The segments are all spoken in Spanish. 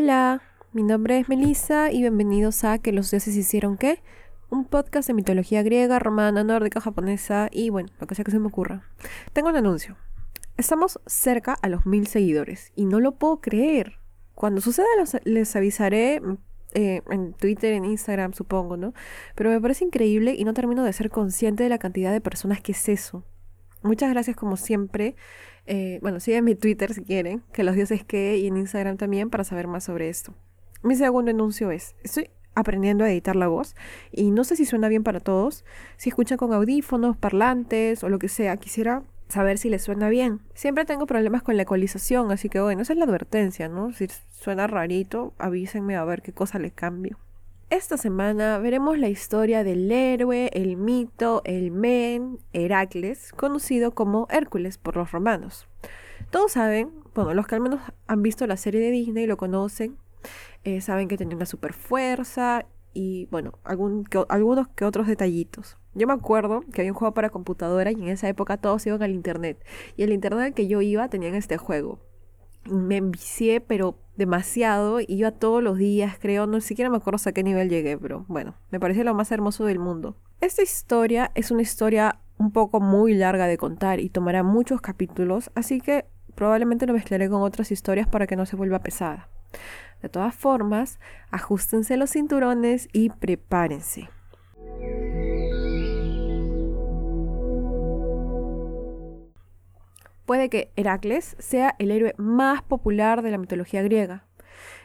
Hola, mi nombre es Melissa y bienvenidos a Que los dioses hicieron qué? Un podcast de mitología griega, romana, nórdica, japonesa y bueno, lo que sea que se me ocurra. Tengo un anuncio. Estamos cerca a los mil seguidores y no lo puedo creer. Cuando suceda les avisaré eh, en Twitter, en Instagram, supongo, ¿no? Pero me parece increíble y no termino de ser consciente de la cantidad de personas que es eso. Muchas gracias como siempre. Eh, bueno, sigan mi Twitter si quieren, que los dioses que, y en Instagram también para saber más sobre esto. Mi segundo anuncio es, estoy aprendiendo a editar la voz y no sé si suena bien para todos. Si escuchan con audífonos, parlantes o lo que sea, quisiera saber si les suena bien. Siempre tengo problemas con la ecualización, así que bueno, esa es la advertencia, ¿no? Si suena rarito, avísenme a ver qué cosa le cambio. Esta semana veremos la historia del héroe, el mito, el men, Heracles, conocido como Hércules por los romanos. Todos saben, bueno, los que al menos han visto la serie de Disney lo conocen, eh, saben que tenía una super fuerza y bueno, algunos que otros detallitos. Yo me acuerdo que había un juego para computadora y en esa época todos iban al internet. Y el internet al que yo iba tenían este juego me envicié, pero demasiado. Iba todos los días, creo. No siquiera me acuerdo a qué nivel llegué, pero bueno, me parece lo más hermoso del mundo. Esta historia es una historia un poco muy larga de contar y tomará muchos capítulos, así que probablemente lo mezclaré con otras historias para que no se vuelva pesada. De todas formas, ajustense los cinturones y prepárense. Puede que Heracles sea el héroe más popular de la mitología griega.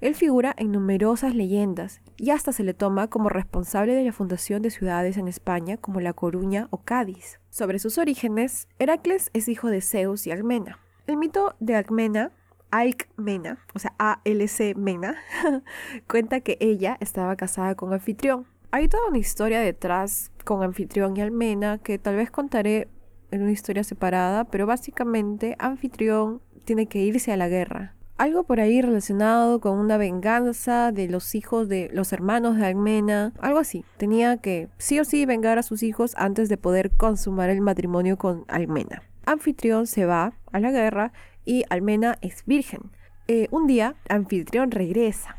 Él figura en numerosas leyendas y hasta se le toma como responsable de la fundación de ciudades en España como La Coruña o Cádiz. Sobre sus orígenes, Heracles es hijo de Zeus y Almena. El mito de Almena, Alcmena, o sea, A-L-C Mena, cuenta que ella estaba casada con Anfitrión. Hay toda una historia detrás con Anfitrión y Almena que tal vez contaré en una historia separada, pero básicamente Anfitrión tiene que irse a la guerra. Algo por ahí relacionado con una venganza de los hijos de los hermanos de Almena, algo así. Tenía que sí o sí vengar a sus hijos antes de poder consumar el matrimonio con Almena. Anfitrión se va a la guerra y Almena es virgen. Eh, un día, Anfitrión regresa.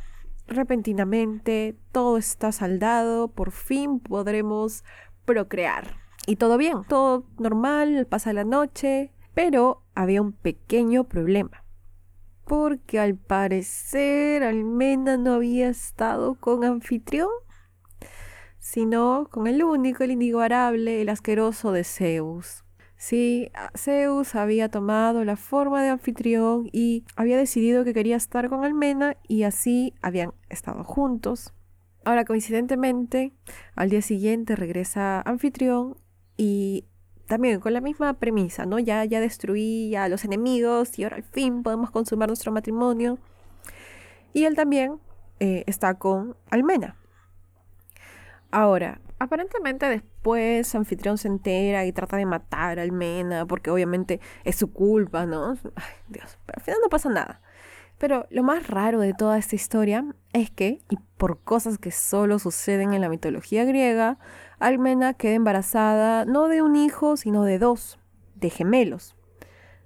Repentinamente, todo está saldado, por fin podremos procrear. Y todo bien, todo normal, pasa la noche, pero había un pequeño problema. Porque al parecer Almena no había estado con anfitrión, sino con el único, el inigualable, el asqueroso de Zeus. Sí, Zeus había tomado la forma de anfitrión y había decidido que quería estar con Almena y así habían estado juntos. Ahora, coincidentemente, al día siguiente regresa anfitrión y también con la misma premisa, ¿no? Ya, ya destruí a los enemigos y ahora al fin podemos consumar nuestro matrimonio. Y él también eh, está con Almena. Ahora, aparentemente después Anfitrión se entera y trata de matar a Almena porque obviamente es su culpa, ¿no? Ay, Dios, pero al final no pasa nada. Pero lo más raro de toda esta historia es que, y por cosas que solo suceden en la mitología griega, Almena queda embarazada no de un hijo, sino de dos, de gemelos.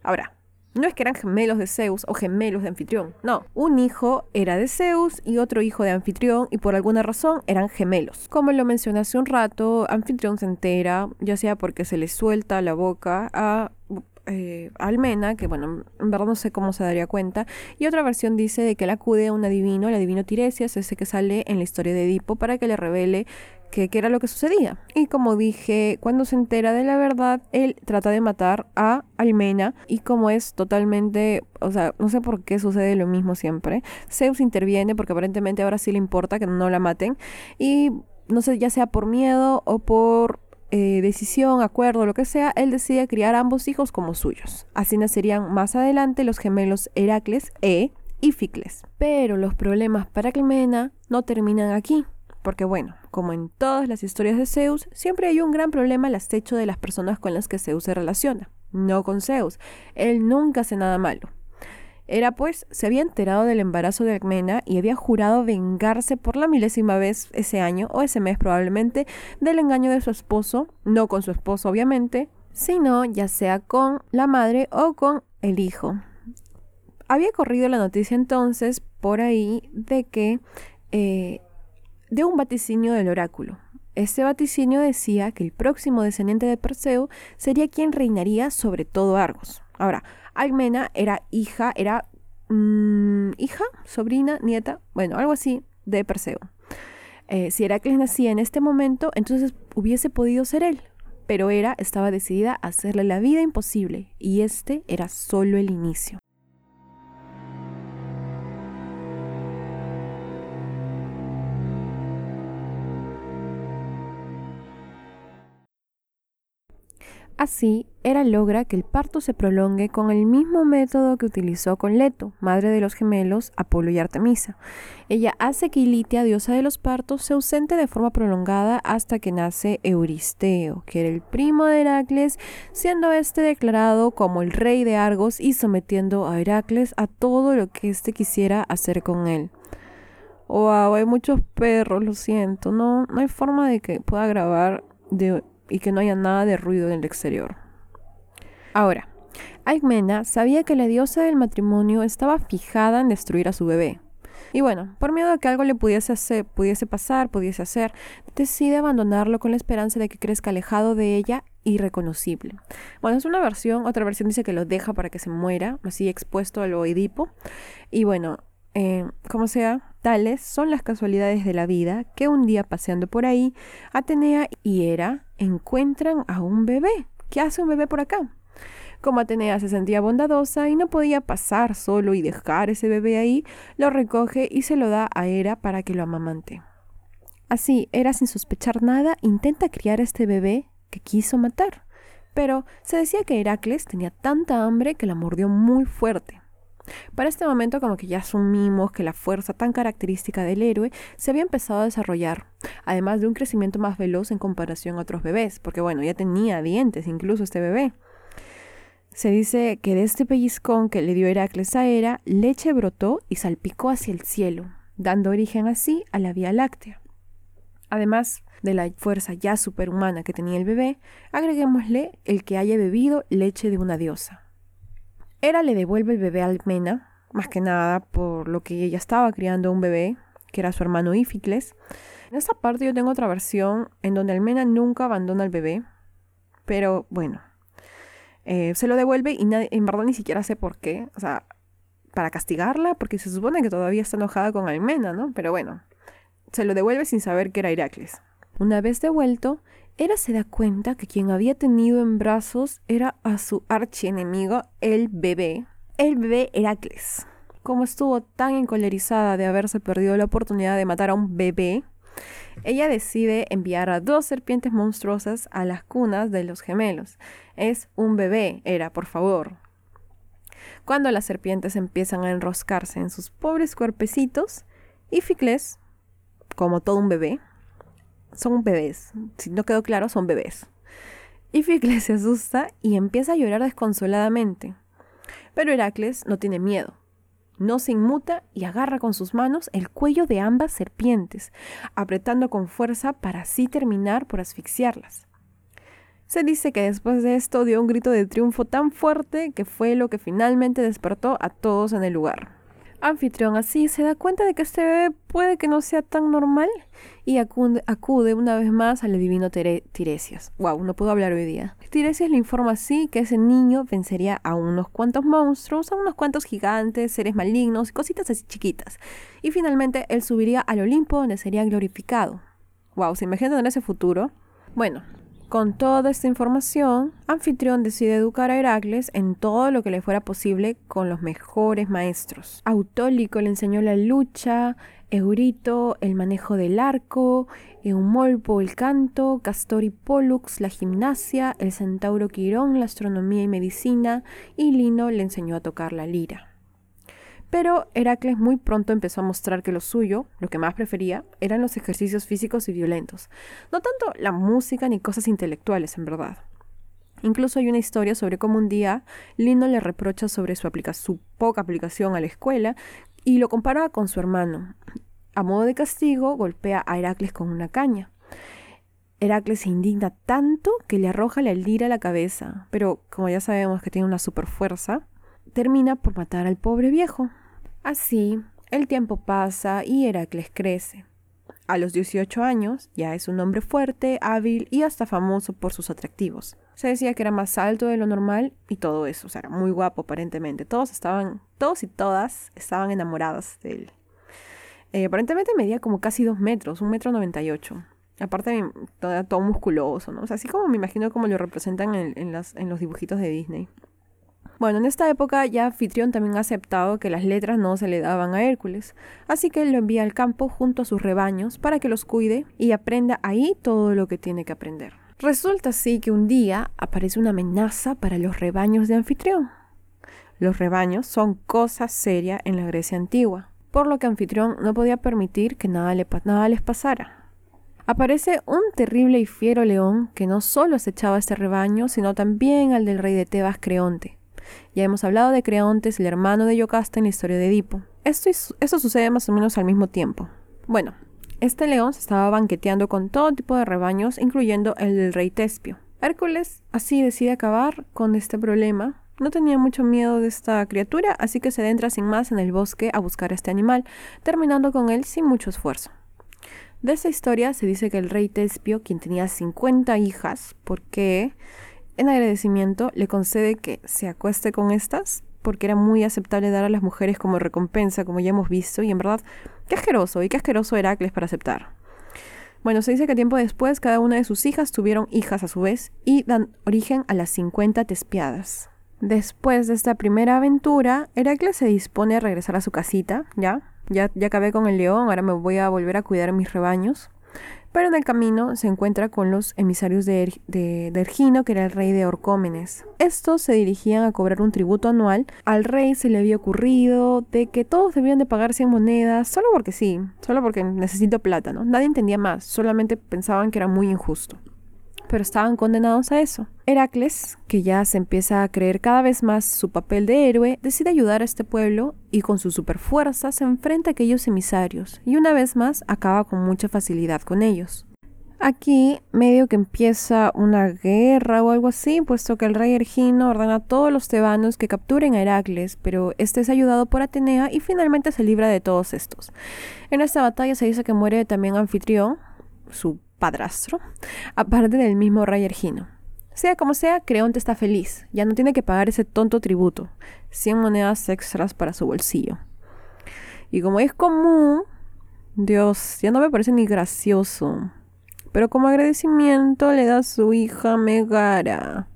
Ahora, no es que eran gemelos de Zeus o gemelos de Anfitrión, no. Un hijo era de Zeus y otro hijo de Anfitrión y por alguna razón eran gemelos. Como lo mencioné hace un rato, Anfitrión se entera, ya sea porque se le suelta la boca a eh, Almena, que bueno, en verdad no sé cómo se daría cuenta, y otra versión dice de que él acude a un adivino, el adivino Tiresias, ese que sale en la historia de Edipo, para que le revele qué era lo que sucedía. Y como dije, cuando se entera de la verdad, él trata de matar a Almena, y como es totalmente, o sea, no sé por qué sucede lo mismo siempre, Zeus interviene porque aparentemente ahora sí le importa que no la maten, y no sé, ya sea por miedo o por eh, decisión, acuerdo, lo que sea, él decide criar a ambos hijos como suyos. Así nacerían más adelante los gemelos Heracles e Íficles. Pero los problemas para Clemena no terminan aquí. Porque bueno, como en todas las historias de Zeus, siempre hay un gran problema al acecho de las personas con las que Zeus se relaciona. No con Zeus. Él nunca hace nada malo. Era pues, se había enterado del embarazo de Alcmena y había jurado vengarse por la milésima vez ese año, o ese mes probablemente, del engaño de su esposo, no con su esposo obviamente, sino ya sea con la madre o con el hijo. Había corrido la noticia entonces, por ahí de que eh, de un vaticinio del oráculo. Este vaticinio decía que el próximo descendiente de Perseo sería quien reinaría sobre todo Argos. Ahora, Almena era hija, era mm, hija, sobrina, nieta, bueno, algo así de Perseo. Eh, si Heracles nacía en este momento, entonces hubiese podido ser él, pero Hera estaba decidida a hacerle la vida imposible, y este era solo el inicio. Así, Hera logra que el parto se prolongue con el mismo método que utilizó con Leto, madre de los gemelos Apolo y Artemisa. Ella hace que Ilitia, diosa de los partos, se ausente de forma prolongada hasta que nace Euristeo, que era el primo de Heracles, siendo este declarado como el rey de Argos y sometiendo a Heracles a todo lo que éste quisiera hacer con él. Wow, hay muchos perros, lo siento. No, no hay forma de que pueda grabar de y que no haya nada de ruido en el exterior. Ahora, Aigmena sabía que la diosa del matrimonio estaba fijada en destruir a su bebé. Y bueno, por miedo a que algo le pudiese, hacer, pudiese pasar, pudiese hacer, decide abandonarlo con la esperanza de que crezca alejado de ella irreconocible. Bueno, es una versión, otra versión dice que lo deja para que se muera, así expuesto a lo Edipo. Y bueno, eh, como sea, tales son las casualidades de la vida que un día paseando por ahí, Atenea y Hera encuentran a un bebé. ¿Qué hace un bebé por acá? Como Atenea se sentía bondadosa y no podía pasar solo y dejar ese bebé ahí, lo recoge y se lo da a Hera para que lo amamante. Así, Hera sin sospechar nada intenta criar a este bebé que quiso matar. Pero se decía que Heracles tenía tanta hambre que la mordió muy fuerte. Para este momento como que ya asumimos que la fuerza tan característica del héroe se había empezado a desarrollar, además de un crecimiento más veloz en comparación a otros bebés, porque bueno, ya tenía dientes incluso este bebé. Se dice que de este pellizcón que le dio Heracles a Hera, leche brotó y salpicó hacia el cielo, dando origen así a la Vía Láctea. Además de la fuerza ya superhumana que tenía el bebé, agreguémosle el que haya bebido leche de una diosa. Hera le devuelve el bebé a Almena, más que nada por lo que ella estaba criando un bebé, que era su hermano Íficles. En esta parte yo tengo otra versión en donde Almena nunca abandona al bebé, pero bueno, eh, se lo devuelve y en verdad ni siquiera sé por qué, o sea, para castigarla, porque se supone que todavía está enojada con Almena, ¿no? Pero bueno, se lo devuelve sin saber que era Heracles. Una vez devuelto, Hera se da cuenta que quien había tenido en brazos era a su archienemigo, el bebé, el bebé Heracles. Como estuvo tan encolerizada de haberse perdido la oportunidad de matar a un bebé, ella decide enviar a dos serpientes monstruosas a las cunas de los gemelos. Es un bebé, era, por favor. Cuando las serpientes empiezan a enroscarse en sus pobres cuerpecitos, Ificles, como todo un bebé, son bebés. Si no quedó claro, son bebés. Ificles se asusta y empieza a llorar desconsoladamente. Pero Heracles no tiene miedo. No se inmuta y agarra con sus manos el cuello de ambas serpientes, apretando con fuerza para así terminar por asfixiarlas. Se dice que después de esto dio un grito de triunfo tan fuerte que fue lo que finalmente despertó a todos en el lugar. Anfitrión así se da cuenta de que este bebé puede que no sea tan normal y acude, una vez más al divino Tiresias. Wow, no puedo hablar hoy día. Tiresias le informa así que ese niño vencería a unos cuantos monstruos, a unos cuantos gigantes, seres malignos cositas así chiquitas. Y finalmente él subiría al Olimpo donde sería glorificado. Wow, ¿se imaginan en ese futuro? Bueno, con toda esta información, Anfitrión decide educar a Heracles en todo lo que le fuera posible con los mejores maestros. Autólico le enseñó la lucha, Eurito el manejo del arco, Eumolpo el canto, Castor y Pollux la gimnasia, el centauro Quirón la astronomía y medicina, y Lino le enseñó a tocar la lira. Pero Heracles muy pronto empezó a mostrar que lo suyo, lo que más prefería, eran los ejercicios físicos y violentos. No tanto la música ni cosas intelectuales, en verdad. Incluso hay una historia sobre cómo un día Lino le reprocha sobre su, su poca aplicación a la escuela y lo compara con su hermano. A modo de castigo, golpea a Heracles con una caña. Heracles se indigna tanto que le arroja la lira a la cabeza, pero como ya sabemos que tiene una super fuerza, termina por matar al pobre viejo. Así, El tiempo pasa y Heracles crece. A los 18 años ya es un hombre fuerte, hábil y hasta famoso por sus atractivos. Se decía que era más alto de lo normal y todo eso, o sea, era muy guapo aparentemente. Todos estaban, todos y todas estaban enamoradas de él. Eh, aparentemente medía como casi dos metros, un metro noventa y ocho. Aparte, todo, todo, musculoso, ¿no? O sea, así como me imagino como lo representan en, los dibujitos de Disney. Bueno, en esta época ya Anfitrión también ha aceptado que las letras no se le daban a Hércules, así que él lo envía al campo junto a sus rebaños para que los cuide y aprenda ahí todo lo que tiene que aprender. Resulta así que un día aparece una amenaza para los rebaños de Anfitrión. Los rebaños son cosa seria en la Grecia antigua, por lo que Anfitrión no podía permitir que nada, le, nada les pasara. Aparece un terrible y fiero león que no solo acechaba este rebaño, sino también al del rey de Tebas, Creonte. Ya hemos hablado de Creontes, el hermano de Yocasta en la historia de Edipo. Esto, esto sucede más o menos al mismo tiempo. Bueno, este león se estaba banqueteando con todo tipo de rebaños, incluyendo el del rey Tespio. Hércules así decide acabar con este problema. No tenía mucho miedo de esta criatura, así que se adentra sin más en el bosque a buscar a este animal, terminando con él sin mucho esfuerzo. De esta historia se dice que el rey Tespio, quien tenía 50 hijas, porque en agradecimiento le concede que se acueste con estas, porque era muy aceptable dar a las mujeres como recompensa, como ya hemos visto, y en verdad, qué asqueroso, y qué asqueroso Heracles para aceptar. Bueno, se dice que tiempo después cada una de sus hijas tuvieron hijas a su vez y dan origen a las 50 tespiadas. Después de esta primera aventura, Heracles se dispone a regresar a su casita, ¿ya? Ya, ya acabé con el león, ahora me voy a volver a cuidar mis rebaños. Pero en el camino se encuentra con los emisarios de, Ergino, que era el rey de Orcómenes. Estos se dirigían a cobrar un tributo anual. Al rey se le había ocurrido de que todos debían de pagar 100 monedas, solo porque sí, solo porque necesito plata, ¿no? Nadie entendía más, solamente pensaban que era muy injusto pero estaban condenados a eso. Heracles, que ya se empieza a creer cada vez más su papel de héroe, decide ayudar a este pueblo y con su superfuerza se enfrenta a aquellos emisarios y una vez más acaba con mucha facilidad con ellos. Aquí medio que empieza una guerra o algo así, puesto que el rey Ergino ordena a todos los tebanos que capturen a Heracles, pero este es ayudado por Atenea y finalmente se libra de todos estos. En esta batalla se dice que muere también Anfitrión, su padrastro, aparte del mismo rey Ergino. Sea como sea, Creonte está feliz, ya no tiene que pagar ese tonto tributo, 100 monedas extras para su bolsillo. Y como es común, Dios, ya no me parece ni gracioso. Pero como agradecimiento le da su hija Megara.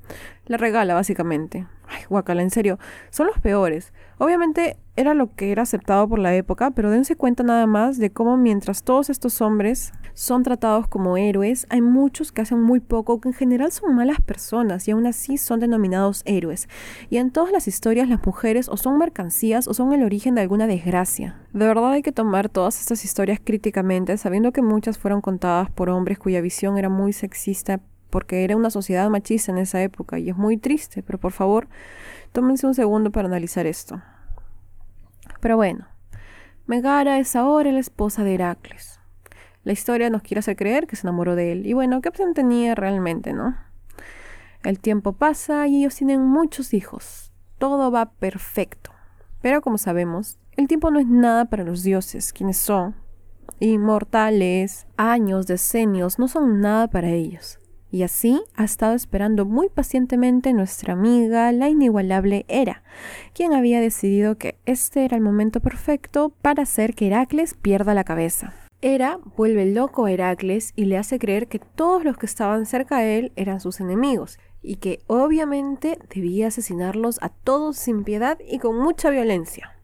La regala, básicamente. Ay, guacala, en serio, son los peores. Obviamente era lo que era aceptado por la época, pero dense cuenta nada más de cómo mientras todos estos hombres son tratados como héroes, hay muchos que hacen muy poco, que en general son malas personas y aún así son denominados héroes. Y en todas las historias las mujeres o son mercancías o son el origen de alguna desgracia. De verdad hay que tomar todas estas historias críticamente, sabiendo que muchas fueron contadas por hombres cuya visión era muy sexista porque era una sociedad machista en esa época y es muy triste, pero por favor, tómense un segundo para analizar esto. Pero bueno, Megara es ahora la esposa de Heracles. La historia nos quiere hacer creer que se enamoró de él. Y bueno, ¿qué opción tenía realmente, no? El tiempo pasa y ellos tienen muchos hijos. Todo va perfecto. Pero como sabemos, el tiempo no es nada para los dioses, quienes son inmortales. Años, decenios, no son nada para ellos. Y así ha estado esperando muy pacientemente nuestra amiga, la inigualable Hera, quien había decidido que este era el momento perfecto para hacer que Heracles pierda la cabeza. Hera vuelve loco a Heracles y le hace creer que todos los que estaban cerca de él eran sus enemigos, y que obviamente debía asesinarlos a todos sin piedad y con mucha violencia.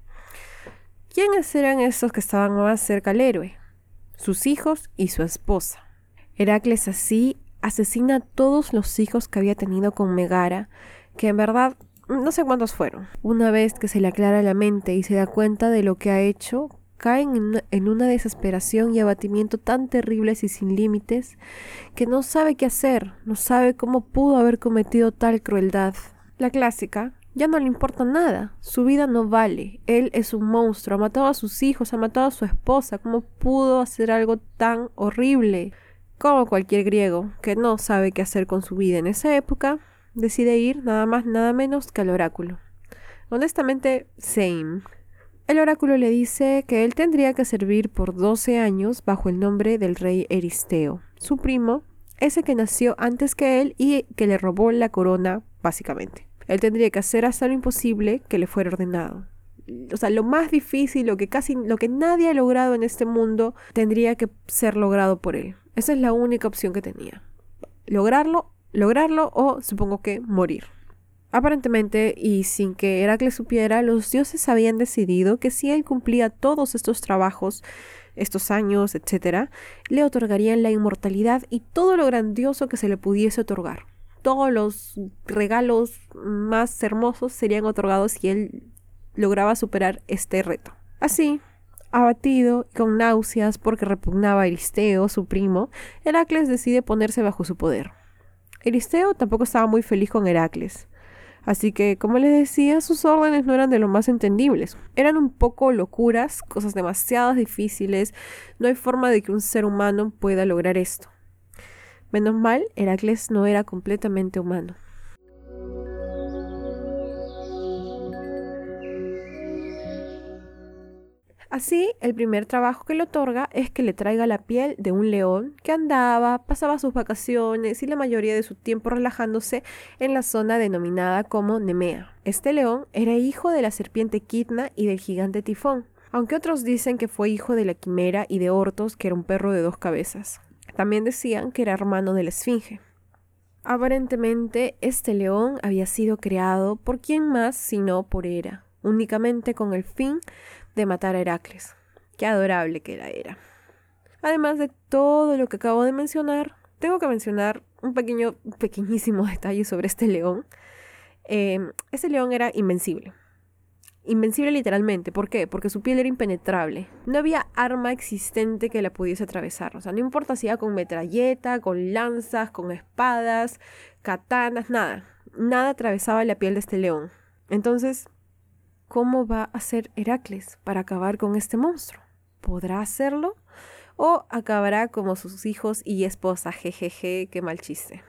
¿Quiénes eran esos que estaban más cerca al héroe? Sus hijos y su esposa. Heracles así asesina a todos los hijos que había tenido con Megara, que en verdad no sé cuántos fueron. Una vez que se le aclara la mente y se da cuenta de lo que ha hecho, caen en una, desesperación y abatimiento tan terribles y sin límites que no sabe qué hacer, no sabe cómo pudo haber cometido tal crueldad. La clásica, ya no le importa nada, su vida no vale, él es un monstruo, ha matado a sus hijos, ha matado a su esposa, ¿cómo pudo hacer algo tan horrible? Como cualquier griego que no sabe qué hacer con su vida en esa época, decide ir nada más nada menos que al oráculo. Honestamente, same. El oráculo le dice que él tendría que servir por 12 años bajo el nombre del rey Eristeo, su primo, ese que nació antes que él y que le robó la corona, básicamente. Él tendría que hacer hasta lo imposible que le fuera ordenado. O sea, lo más difícil, lo que casi, lo que nadie ha logrado en este mundo, tendría que ser logrado por él. Esa es la única opción que tenía. Lograrlo, lograrlo o supongo que morir. Aparentemente, y sin que Heracles supiera, los dioses habían decidido que si él cumplía todos estos trabajos, estos años, etc., le otorgarían la inmortalidad y todo lo grandioso que se le pudiese otorgar. Todos los regalos más hermosos serían otorgados si él lograba superar este reto. Así, abatido y con náuseas porque repugnaba a Eristeo, su primo, Heracles decide ponerse bajo su poder. Eristeo tampoco estaba muy feliz con Heracles. Así que, como les decía, sus órdenes no eran de lo más entendibles. Eran un poco locuras, cosas demasiado difíciles. No hay forma de que un ser humano pueda lograr esto. Menos mal, Heracles no era completamente humano. Así, el primer trabajo que le otorga es que le traiga la piel de un león que andaba, pasaba sus vacaciones y la mayoría de su tiempo relajándose en la zona denominada como Nemea. Este león era hijo de la serpiente Kitna y del gigante Tifón, aunque otros dicen que fue hijo de la quimera y de Hortos, que era un perro de dos cabezas. También decían que era hermano de la Esfinge. Aparentemente, este león había sido creado por quién más sino por Hera, únicamente con el fin de matar a Heracles. Qué adorable que era era. Además de todo lo que acabo de mencionar, tengo que mencionar un pequeño, pequeñísimo detalle sobre este león. Ese león era invencible. Invencible literalmente. ¿Por qué? Porque su piel era impenetrable. No había arma existente que la pudiese atravesar. O sea, no importa si era con metralleta, con lanzas, con espadas, katanas, nada. Nada atravesaba la piel de este león. Entonces, ¿Cómo va a hacer Heracles para acabar con este monstruo? ¿Podrá hacerlo? ¿O acabará como sus hijos y esposa? Jejeje, qué mal chiste.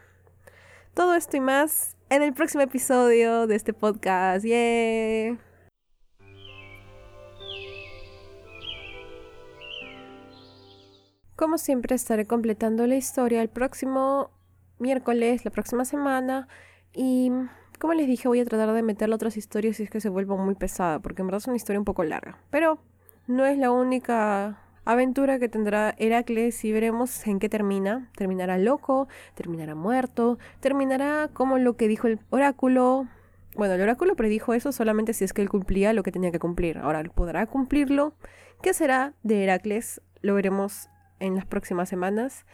Todo esto y más en el próximo episodio de este podcast. ¡Yeah! Como siempre estaré completando la historia el próximo miércoles, la próxima semana y como les dije, voy a tratar de meterle otras historias si es que se vuelva muy pesada, porque en verdad es una historia un poco larga. Pero no es la única aventura que tendrá Heracles y veremos en qué termina. Terminará loco, terminará muerto, terminará como lo que dijo el oráculo. Bueno, el oráculo predijo eso solamente si es que él cumplía lo que tenía que cumplir. Ahora, ¿podrá cumplirlo? ¿Qué será de Heracles? Lo veremos en las próximas semanas.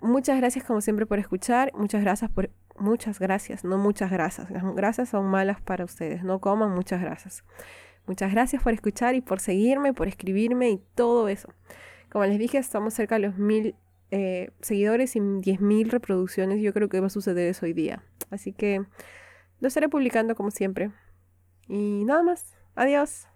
Muchas gracias como siempre por escuchar. Muchas gracias por Muchas gracias, no muchas gracias. Las gracias son malas para ustedes. No coman muchas gracias. Muchas gracias por escuchar y por seguirme, por escribirme y todo eso. Como les dije, estamos cerca de los mil eh, seguidores y diez mil reproducciones. Yo creo que va a suceder eso hoy día. Así que lo estaré publicando como siempre. Y nada más. Adiós.